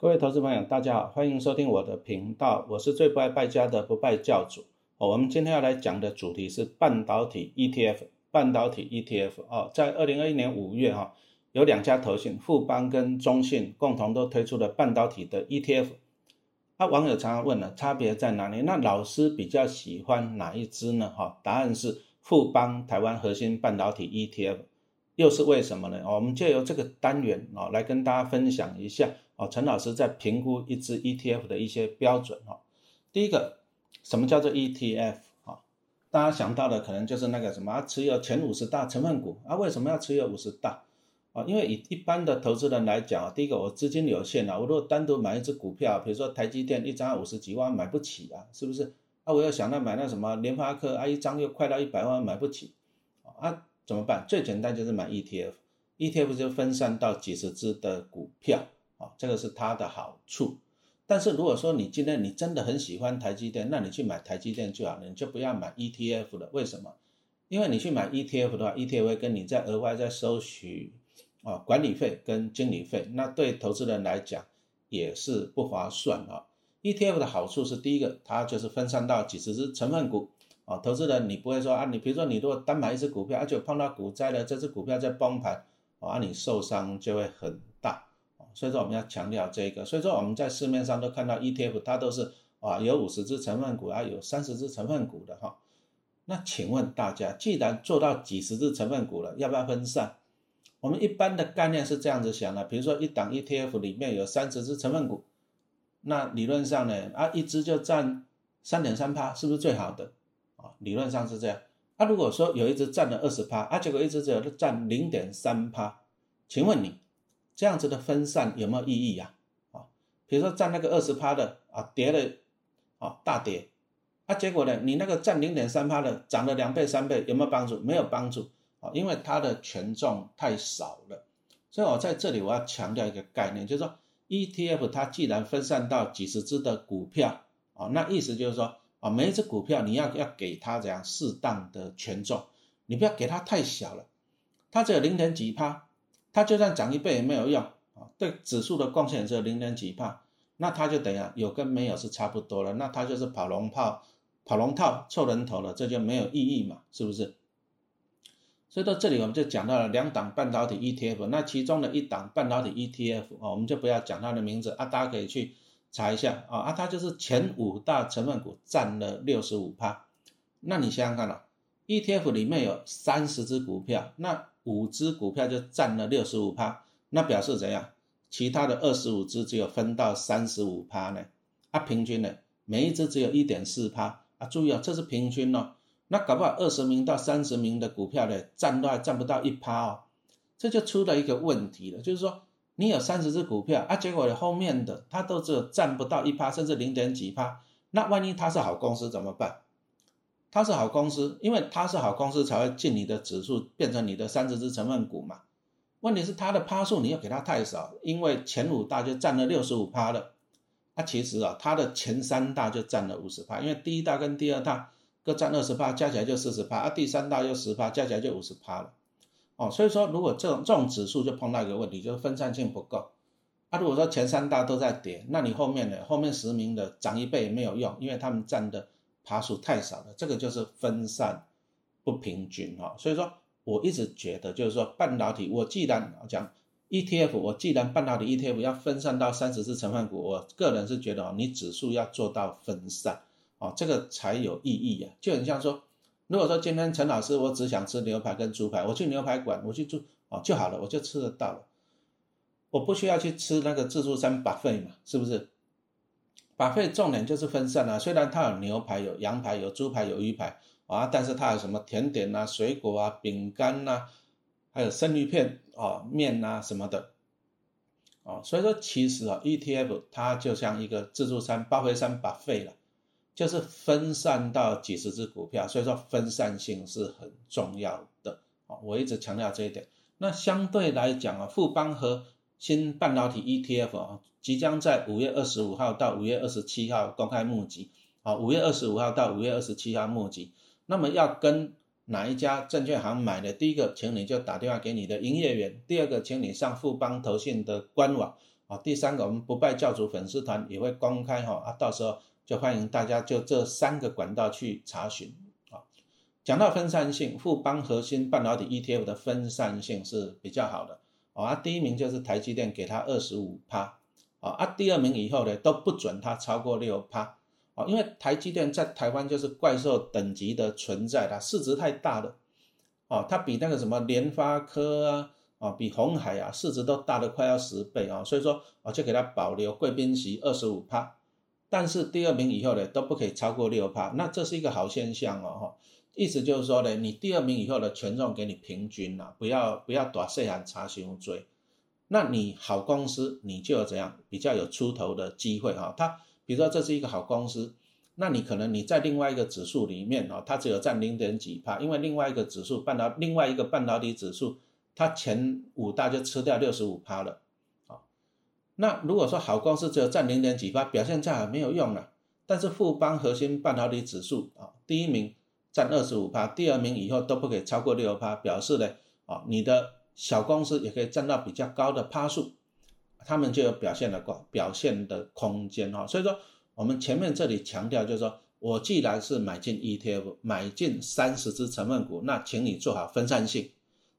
各位投资朋友，大家好，欢迎收听我的频道，我是最不爱败家的不败教主。哦，我们今天要来讲的主题是半导体 ETF。半导体 ETF 哦，在二零二一年五月哈，有两家投信，富邦跟中信共同都推出了半导体的 ETF。那网友常常问了，差别在哪里？那老师比较喜欢哪一支呢？哈，答案是富邦台湾核心半导体 ETF。又是为什么呢？我们借由这个单元啊，来跟大家分享一下哦，陈老师在评估一只 ETF 的一些标准哈。第一个，什么叫做 ETF 啊？大家想到的可能就是那个什么，啊持有前五十大成分股啊？为什么要持有五十大啊？因为以一般的投资人来讲啊，第一个我资金有限啊，我如果单独买一只股票，比如说台积电一张五十几万买不起啊，是不是？啊，我要想到买那什么联发科啊，一张又快到一百万买不起啊。怎么办？最简单就是买 ETF，ETF 就分散到几十只的股票啊，这个是它的好处。但是如果说你今天你真的很喜欢台积电，那你去买台积电就好了，你就不要买 ETF 了。为什么？因为你去买 ETF 的话，ETF 会跟你再额外再收取啊管理费跟经理费，那对投资人来讲也是不划算啊。ETF 的好处是第一个，它就是分散到几十只成分股。啊，投资人，你不会说啊，你比如说你如果单买一只股票，而且碰到股灾了，这只股票在崩盘，啊，你受伤就会很，所以说我们要强调这个。所以说我们在市面上都看到 ETF，它都是啊有五十只成分股啊，有三十只成分股的哈。那请问大家，既然做到几十只成分股了，要不要分散？我们一般的概念是这样子想的，比如说一档 ETF 里面有三十只成分股，那理论上呢，啊一只就占三点三趴，是不是最好的？啊，理论上是这样。啊，如果说有一只占了二十趴，啊，结果一只只有占零点三趴，请问你这样子的分散有没有意义呀？啊，比如说占那个二十趴的啊，跌了啊，大跌，啊，结果呢，你那个占零点三趴的涨了两倍三倍，有没有帮助？没有帮助啊，因为它的权重太少了。所以我在这里我要强调一个概念，就是说 ETF 它既然分散到几十只的股票啊，那意思就是说。啊，每一只股票你要要给它这样适当的权重，你不要给它太小了，它只有零点几趴，它就算涨一倍也没有用啊，对指数的贡献只有零点几帕，那它就等于有跟没有是差不多了，那它就是跑龙套、跑龙套凑人头了，这就没有意义嘛，是不是？所以到这里我们就讲到了两档半导体 ETF，那其中的一档半导体 ETF 啊，我们就不要讲它的名字啊，大家可以去。查一下啊啊，它就是前五大成分股占了六十五趴，那你想想看了，ETF 里面有三十只股票，那五只股票就占了六十五趴，那表示怎样？其他的二十五只只有分到三十五趴呢？啊，平均呢，每一只只有一点四趴啊，注意啊，这是平均哦，那搞不好二十名到三十名的股票呢，占都还占不到一趴哦，这就出了一个问题了，就是说。你有三十只股票啊，结果后面的它都只有占不到一趴，甚至零点几趴。那万一它是好公司怎么办？它是好公司，因为它是好公司才会进你的指数，变成你的三十只成分股嘛。问题是它的趴数你又给它太少，因为前五大就占了六十五趴了。那其实啊，它的前三大就占了五十趴，因为第一大跟第二大各占二十趴，加起来就四十趴，啊，第三大又十趴，加起来就五十趴了。哦，所以说如果这种这种指数就碰到一个问题，就是分散性不够。啊，如果说前三大都在跌，那你后面的后面十名的涨一倍也没有用，因为他们占的爬数太少了，这个就是分散不平均哈。所以说我一直觉得，就是说半导体，我既然讲 ETF，我既然半导体 ETF 要分散到三十只成分股，我个人是觉得哦，你指数要做到分散，哦，这个才有意义啊，就很像说。如果说今天陈老师我只想吃牛排跟猪排，我去牛排馆我去住哦就好了，我就吃得到了，我不需要去吃那个自助餐把费嘛，是不是？把费重点就是分散啊，虽然它有牛排、有羊排、有猪排、有鱼排啊，但是它有什么甜点啊、水果啊、饼干呐，还有生鱼片啊、面呐什么的，哦，所以说其实啊，ETF 它就像一个自助餐、巴菲餐把费了。就是分散到几十只股票，所以说分散性是很重要的啊！我一直强调这一点。那相对来讲啊，富邦和新半导体 ETF 啊，即将在五月二十五号到五月二十七号公开募集啊，五月二十五号到五月二十七号募集。那么要跟哪一家证券行买的？第一个，请你就打电话给你的营业员；第二个，请你上富邦投信的官网啊。第三个，我们不败教主粉丝团也会公开哈啊，到时候就欢迎大家就这三个管道去查询啊。讲到分散性，富邦核心半导体 ETF 的分散性是比较好的啊。第一名就是台积电，给它二十五趴啊。啊，第二名以后呢都不准它超过六趴啊，因为台积电在台湾就是怪兽等级的存在它市值太大了。哦，它比那个什么联发科啊，啊，比红海啊，市值都大的快要十倍啊，所以说我就给它保留贵宾席二十五趴，但是第二名以后呢都不可以超过六趴，那这是一个好现象哦，哈，意思就是说呢，你第二名以后的权重给你平均了，不要不要短细喊查询追，那你好公司你就怎样比较有出头的机会哈，它比如说这是一个好公司。那你可能你在另外一个指数里面哦，它只有占零点几帕，因为另外一个指数半导另外一个半导体指数，它前五大就吃掉六十五趴了，啊，那如果说好公司只有占零点几帕，表现再好没有用了。但是富邦核心半导体指数啊，第一名占二十五趴，第二名以后都不可以超过六趴，表示呢，啊，你的小公司也可以占到比较高的趴数，他们就有表现的表表现的空间哈，所以说。我们前面这里强调，就是说我既然是买进 ETF，买进三十只成分股，那请你做好分散性。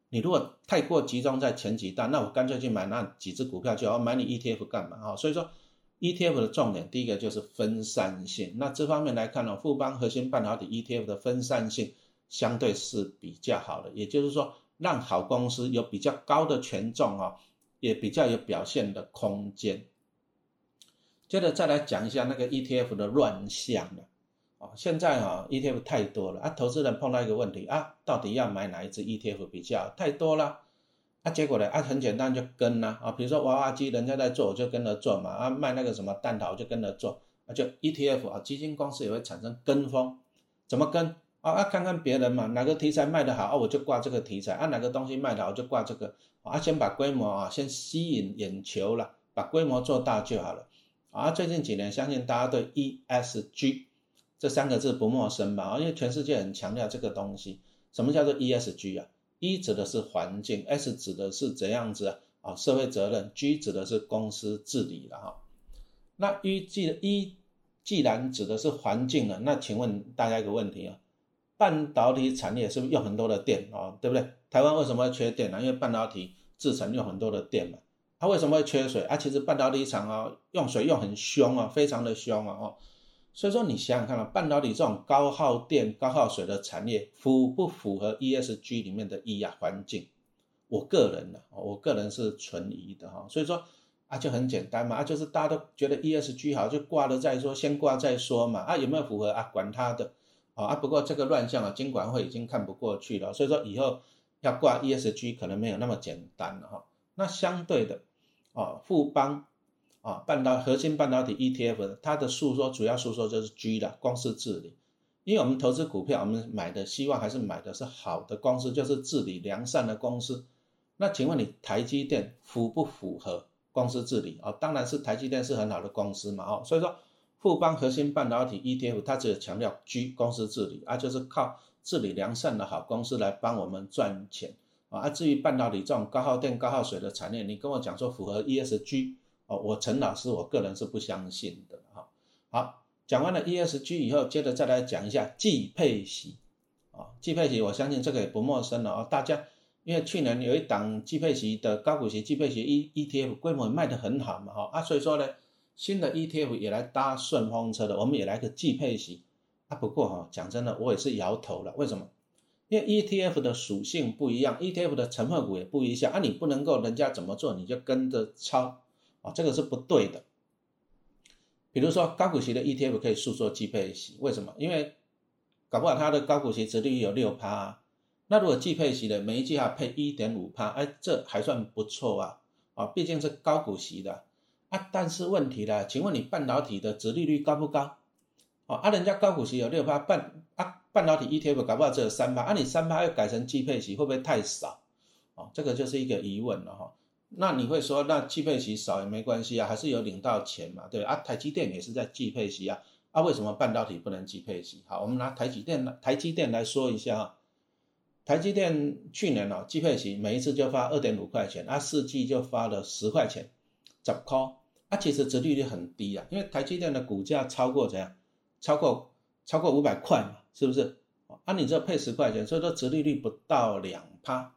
你如果太过集中在前几大，那我干脆去买那几只股票就好，买你 ETF 干嘛啊？所以说 ETF 的重点，第一个就是分散性。那这方面来看呢，富邦核心半导体 ETF 的分散性相对是比较好的，也就是说让好公司有比较高的权重啊，也比较有表现的空间。接着再来讲一下那个 ETF 的乱象了，哦，现在啊 ETF 太多了。啊，投资人碰到一个问题啊，到底要买哪一只 ETF 比较太多了。啊？结果呢啊，很简单就跟呐啊，比如说娃娃机人家在做，我就跟着做嘛啊，卖那个什么蛋挞我就跟着做啊，就 ETF 啊，基金公司也会产生跟风，怎么跟啊啊？看看别人嘛，哪个题材卖得好啊，我就挂这个题材啊，哪个东西卖得好我就挂这个啊，先把规模啊先吸引眼球了，把规模做大就好了。啊，最近几年，相信大家对 ESG 这三个字不陌生吧？啊，因为全世界很强调这个东西。什么叫做 ESG 啊？E 指的是环境，S 指的是怎样子啊？社会责任，G 指的是公司治理了哈。那 E 既 E 既然指的是环境了，那请问大家一个问题啊？半导体产业是不是用很多的电啊？对不对？台湾为什么会缺电呢？因为半导体制成用很多的电嘛。它为什么会缺水啊？其实半导体厂啊，用水用很凶啊，非常的凶啊，哦，所以说你想想看啊，半导体这种高耗电、高耗水的产业，符不符合 ESG 里面的 E 啊环境？我个人呢，我个人是存疑的哈。所以说啊，就很简单嘛，啊，就是大家都觉得 ESG 好，就挂了再说，先挂再说嘛，啊，有没有符合啊？管他的，啊啊，不过这个乱象啊，监管会已经看不过去了，所以说以后要挂 ESG 可能没有那么简单了哈。那相对的。啊，富邦啊，半导核心半导体 ETF，它的诉说主要诉说就是 G 的公司治理，因为我们投资股票，我们买的希望还是买的是好的公司，就是治理良善的公司。那请问你台积电符不符合公司治理啊？当然是台积电是很好的公司嘛，哦，所以说富邦核心半导体 ETF 它只有强调 G 公司治理，啊，就是靠治理良善的好公司来帮我们赚钱。啊，至于半导体这种高耗电、高耗水的产业，你跟我讲说符合 ESG 哦，我陈老师我个人是不相信的哈。好，讲完了 ESG 以后，接着再来讲一下季配息啊，季配息我相信这个也不陌生了啊。大家因为去年有一档季配息的高股息季配息 E ETF 规模卖得很好嘛哈啊，所以说呢，新的 ETF 也来搭顺风车的，我们也来个季配息啊。不过哈，讲真的，我也是摇头了，为什么？因为 ETF 的属性不一样，ETF 的成分股也不一样啊，你不能够人家怎么做你就跟着抄啊，这个是不对的。比如说高股息的 ETF 可以诉说季配息，为什么？因为搞不好它的高股息值率有六趴啊，那如果季配息的每一季要配一点五趴，哎，这还算不错啊啊，毕竟是高股息的啊。但是问题呢，请问你半导体的值利率高不高？哦，啊，人家高股息有六趴半啊。半导体 ETF 搞不好只有三趴，啊，你三趴又改成季配息会不会太少？哦，这个就是一个疑问了哈。那你会说，那季配息少也没关系啊，还是有领到钱嘛？对啊，台积电也是在季配息啊，啊，为什么半导体不能季配息？好，我们拿台积电台积电来说一下啊。台积电去年哦季配息每一次就发二点五块钱，啊，四季就发了十块钱，十块，啊，其实殖利率很低啊，因为台积电的股价超过怎样？超过超过五百块嘛，是不是？啊，你这配十块钱，所以说殖利率不到两趴。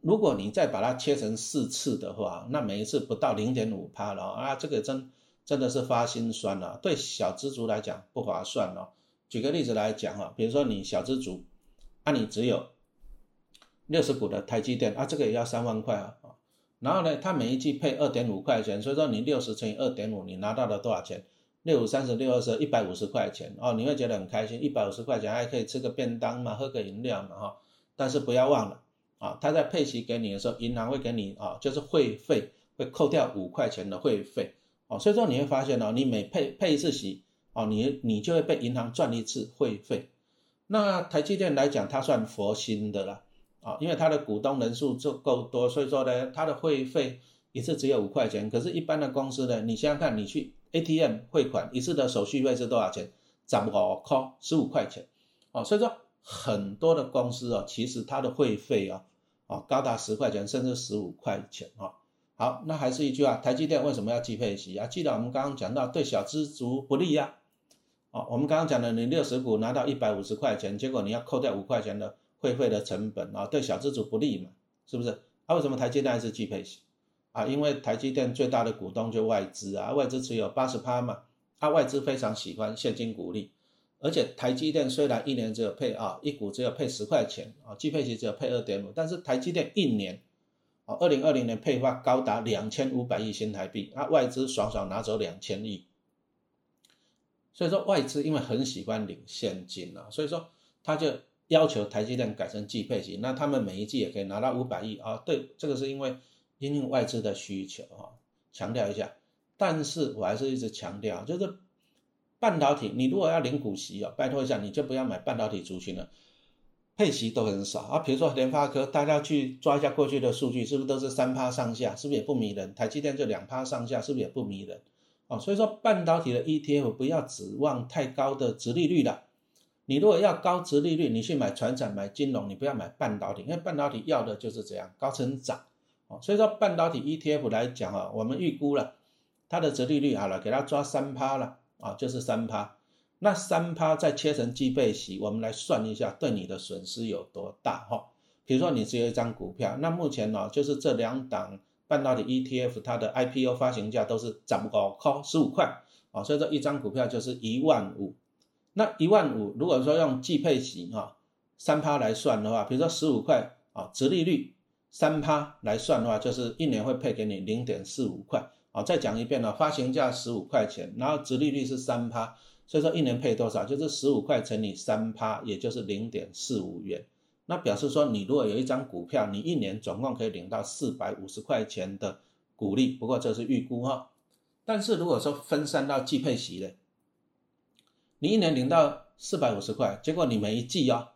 如果你再把它切成四次的话，那每一次不到零点五帕了啊，这个真真的是发心酸了。对小资族来讲不划算哦。举个例子来讲哈，比如说你小资族，啊，你只有六十股的台积电啊，这个也要三万块啊。然后呢，它每一季配二点五块钱，所以说你六十乘以二点五，你拿到了多少钱？六五三十六二十，一百五十块钱哦，你会觉得很开心，一百五十块钱还可以吃个便当嘛，喝个饮料嘛哈。但是不要忘了。啊，他在配息给你的时候，银行会给你啊，就是会费会扣掉五块钱的会费哦，所以说你会发现哦，你每配配一次息哦，你你就会被银行赚一次会费。那台积电来讲，它算佛心的啦啊，因为它的股东人数就够多，所以说呢，它的会费一次只有五块钱。可是，一般的公司呢，你想想看，你去 ATM 汇款一次的手续费是多少钱？涨五扣，十五块钱哦，所以说很多的公司哦，其实它的会费啊。啊，高达十块钱，甚至十五块钱啊！好，那还是一句话，台积电为什么要计配息啊？记得我们刚刚讲到，对小资族不利呀。哦，我们刚刚讲的，你六十股拿到一百五十块钱，结果你要扣掉五块钱的会费的成本啊，对小资族不利嘛，是不是？啊，为什么台积电还是计配息？啊，因为台积电最大的股东就外资啊，外资持有八十趴嘛，啊，外资非常喜欢现金股利。而且台积电虽然一年只有配啊一股只有配十块钱啊，季配息只有配二点五，但是台积电一年啊，二零二零年配发高达两千五百亿新台币，啊外资爽爽拿走两千亿，所以说外资因为很喜欢领现金啊，所以说他就要求台积电改成季配息，那他们每一季也可以拿到五百亿啊，对，这个是因为因应外资的需求啊，强调一下，但是我还是一直强调就是。半导体，你如果要领股息哦，拜托一下，你就不要买半导体族群了，配息都很少啊。比如说联发科，大家去抓一下过去的数据，是不是都是三趴上下？是不是也不迷人？台积电就两趴上下，是不是也不迷人？哦，所以说半导体的 ETF 不要指望太高的值利率了。你如果要高值利率，你去买船产、买金融，你不要买半导体，因为半导体要的就是这样高成长。哦，所以说半导体 ETF 来讲啊，我们预估了它的值利率好了，给它抓三趴了。啊，就是三趴，那三趴再切成计费息，我们来算一下，对你的损失有多大哈？比如说你只有一张股票，那目前呢，就是这两档半导体 ETF，它的 IPO 发行价都是涨不高，靠十五块啊，所以说一张股票就是一万五，那一万五如果说用计配息哈，三趴来算的话，比如说十五块啊，直利率三趴来算的话，就是一年会配给你零点四五块。好，再讲一遍了，发行价十五块钱，然后殖利率是三趴，所以说一年配多少？就是十五块乘以三趴，也就是零点四五元。那表示说，你如果有一张股票，你一年总共可以领到四百五十块钱的股利。不过这是预估哈。但是如果说分散到季配息的，你一年领到四百五十块，结果你每一季啊，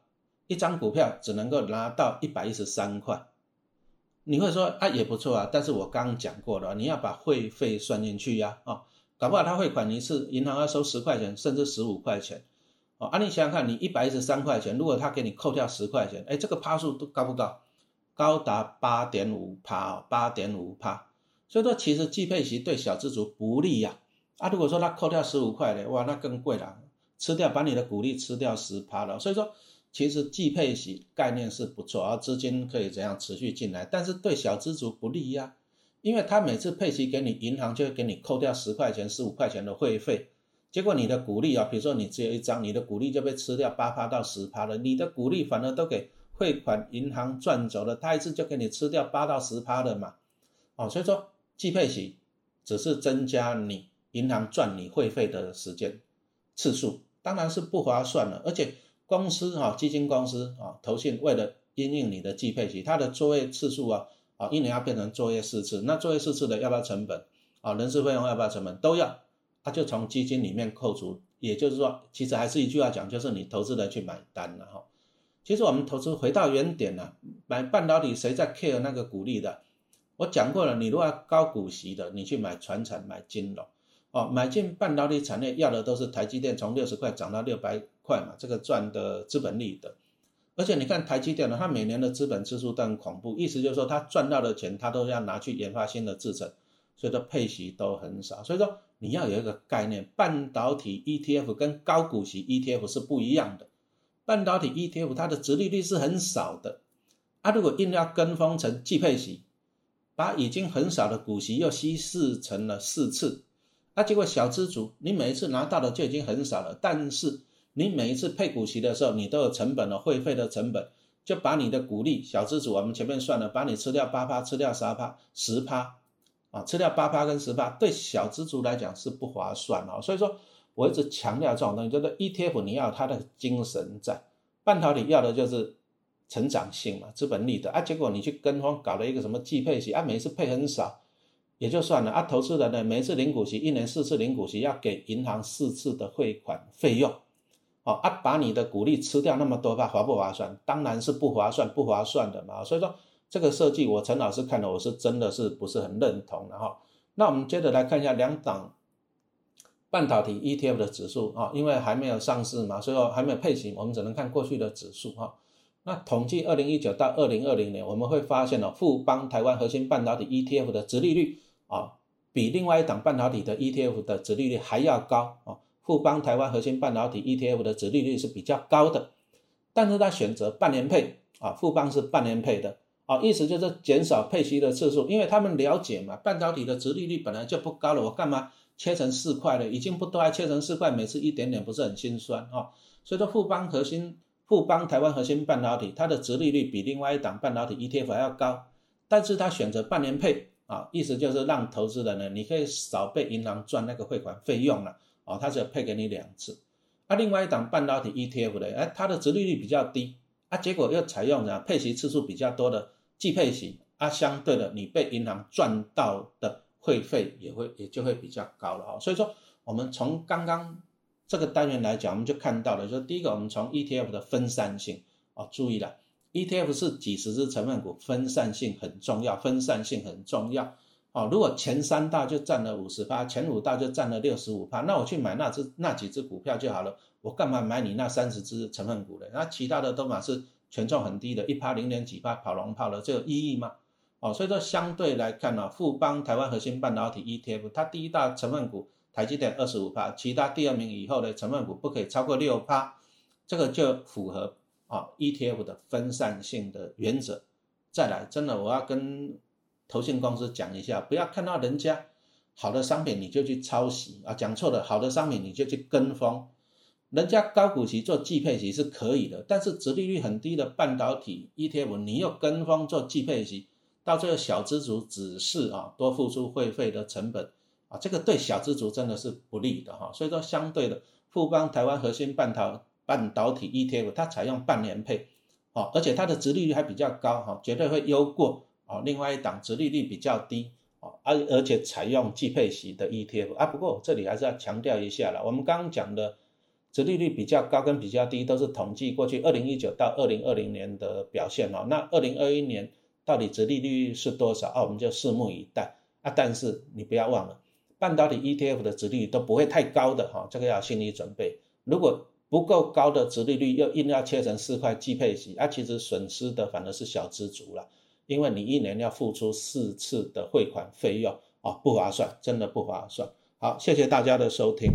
一张股票只能够拿到一百一十三块。你会说啊也不错啊，但是我刚刚讲过了，你要把会费算进去呀，啊，搞不好他汇款一次，银行要收十块钱，甚至十五块钱，哦，啊，你想想看，你一百一十三块钱，如果他给你扣掉十块钱，哎，这个趴数都高不高？高达八点五趴哦，八点五趴，所以说其实季配息对小资族不利呀，啊，如果说他扣掉十五块的，哇，那更贵了，吃掉把你的股利吃掉十趴了，所以说。其实季配息概念是不错，而资金可以怎样持续进来，但是对小资族不利呀，因为他每次配息给你，银行就会给你扣掉十块钱、十五块钱的会费，结果你的股利啊，比如说你只有一张，你的股利就被吃掉八趴到十趴了，你的股利反而都给汇款银行赚走了，他一次就给你吃掉八到十趴的嘛，哦，所以说季配息只是增加你银行赚你会费的时间次数，当然是不划算了，而且。公司哈，基金公司啊，投信为了应应你的计配息，它的作业次数啊，啊，一年要变成作业四次，那作业四次的要不要成本？啊，人事费用要不要成本？都要，它就从基金里面扣除。也就是说，其实还是一句话讲，就是你投资人去买单了哈。其实我们投资回到原点了，买半导体谁在 care 那个股利的？我讲过了，你如果要高股息的，你去买船产、买金融。哦，买进半导体产业要的都是台积电从六十块涨到六百块嘛，这个赚的资本利的。而且你看台积电呢，它每年的资本支出都很恐怖，意思就是说它赚到的钱，它都要拿去研发新的制程，所以说配息都很少。所以说你要有一个概念，半导体 ETF 跟高股息 ETF 是不一样的。半导体 ETF 它的殖利率是很少的，啊，如果硬要跟风成季配息，把已经很少的股息又稀释成了四次，啊，结果小资族你每一次拿到的就已经很少了，但是你每一次配股息的时候，你都有成本了，会费的成本。就把你的股利小资主，我们前面算了，把你吃掉八趴，吃掉十趴，十趴，啊，吃掉八趴跟十趴，对小资主来讲是不划算哦。所以说，我一直强调这种东西，就是 ETF 你要它的精神在，半导体要的就是成长性嘛，资本利得啊。结果你去跟风搞了一个什么季配息啊，每次配很少，也就算了啊。投资人呢，每次领股息，一年四次领股息，要给银行四次的汇款费用。哦啊，把你的股利吃掉那么多吧，划不划算？当然是不划算，不划算的嘛。所以说这个设计，我陈老师看了，我是真的是不是很认同的哈。那我们接着来看一下两档半导体 ETF 的指数啊，因为还没有上市嘛，所以说还没有配型，我们只能看过去的指数哈。那统计二零一九到二零二零年，我们会发现哦，富邦台湾核心半导体 ETF 的殖利率啊，比另外一档半导体的 ETF 的殖利率还要高啊。富邦台湾核心半导体 ETF 的值利率是比较高的，但是它选择半年配啊，富邦是半年配的啊，意思就是减少配息的次数，因为他们了解嘛，半导体的值利率本来就不高了，我干嘛切成四块了？已经不多，还切成四块，每次一点点不是很心酸啊？所以说富邦核心富邦台湾核心半导体它的值利率比另外一档半导体 ETF 还要高，但是它选择半年配啊，意思就是让投资人呢，你可以少被银行赚那个汇款费用了。哦，它只有配给你两次，啊，另外一档半导体 ETF 的，哎，它的值利率比较低，啊，结果又采用了配息次数比较多的季配息，啊，相对的你被银行赚到的会费也会也就会比较高了哦。所以说，我们从刚刚这个单元来讲，我们就看到了，就第一个，我们从 ETF 的分散性，哦，注意了，ETF 是几十只成分股，分散性很重要，分散性很重要。哦，如果前三大就占了五十趴，前五大就占了六十五趴，那我去买那只那几只股票就好了，我干嘛买你那三十只成分股的？那其他的都嘛是权重很低的，一趴零点几趴跑龙套的，这有意义吗？哦，所以说相对来看呢，富邦台湾核心半导体 ETF，它第一大成分股台积电二十五趴，其他第二名以后的成分股不可以超过六趴，这个就符合啊 ETF 的分散性的原则。再来，真的我要跟。投信公司讲一下，不要看到人家好的商品你就去抄袭啊，讲错了，好的商品你就去跟风。人家高股息做季配息是可以的，但是殖利率很低的半导体 ETF 你又跟风做季配息，到最后小资族只是啊多付出会费的成本啊，这个对小资族真的是不利的哈。所以说相对的，富邦台湾核心半导半导体 ETF 它采用半年配，哦，而且它的殖利率还比较高哈，绝对会优过。哦，另外一档殖利率比较低哦，而而且采用季配息的 ETF 啊，不过这里还是要强调一下了，我们刚刚讲的殖利率比较高跟比较低都是统计过去二零一九到二零二零年的表现哦，那二零二一年到底殖利率是多少啊？我们就拭目以待啊。但是你不要忘了，半导体 ETF 的殖利率都不会太高的哈，这个要心理准备。如果不够高的殖利率又硬要切成四块季配息啊，其实损失的反而是小资族了。因为你一年要付出四次的汇款费用啊，不划算，真的不划算。好，谢谢大家的收听。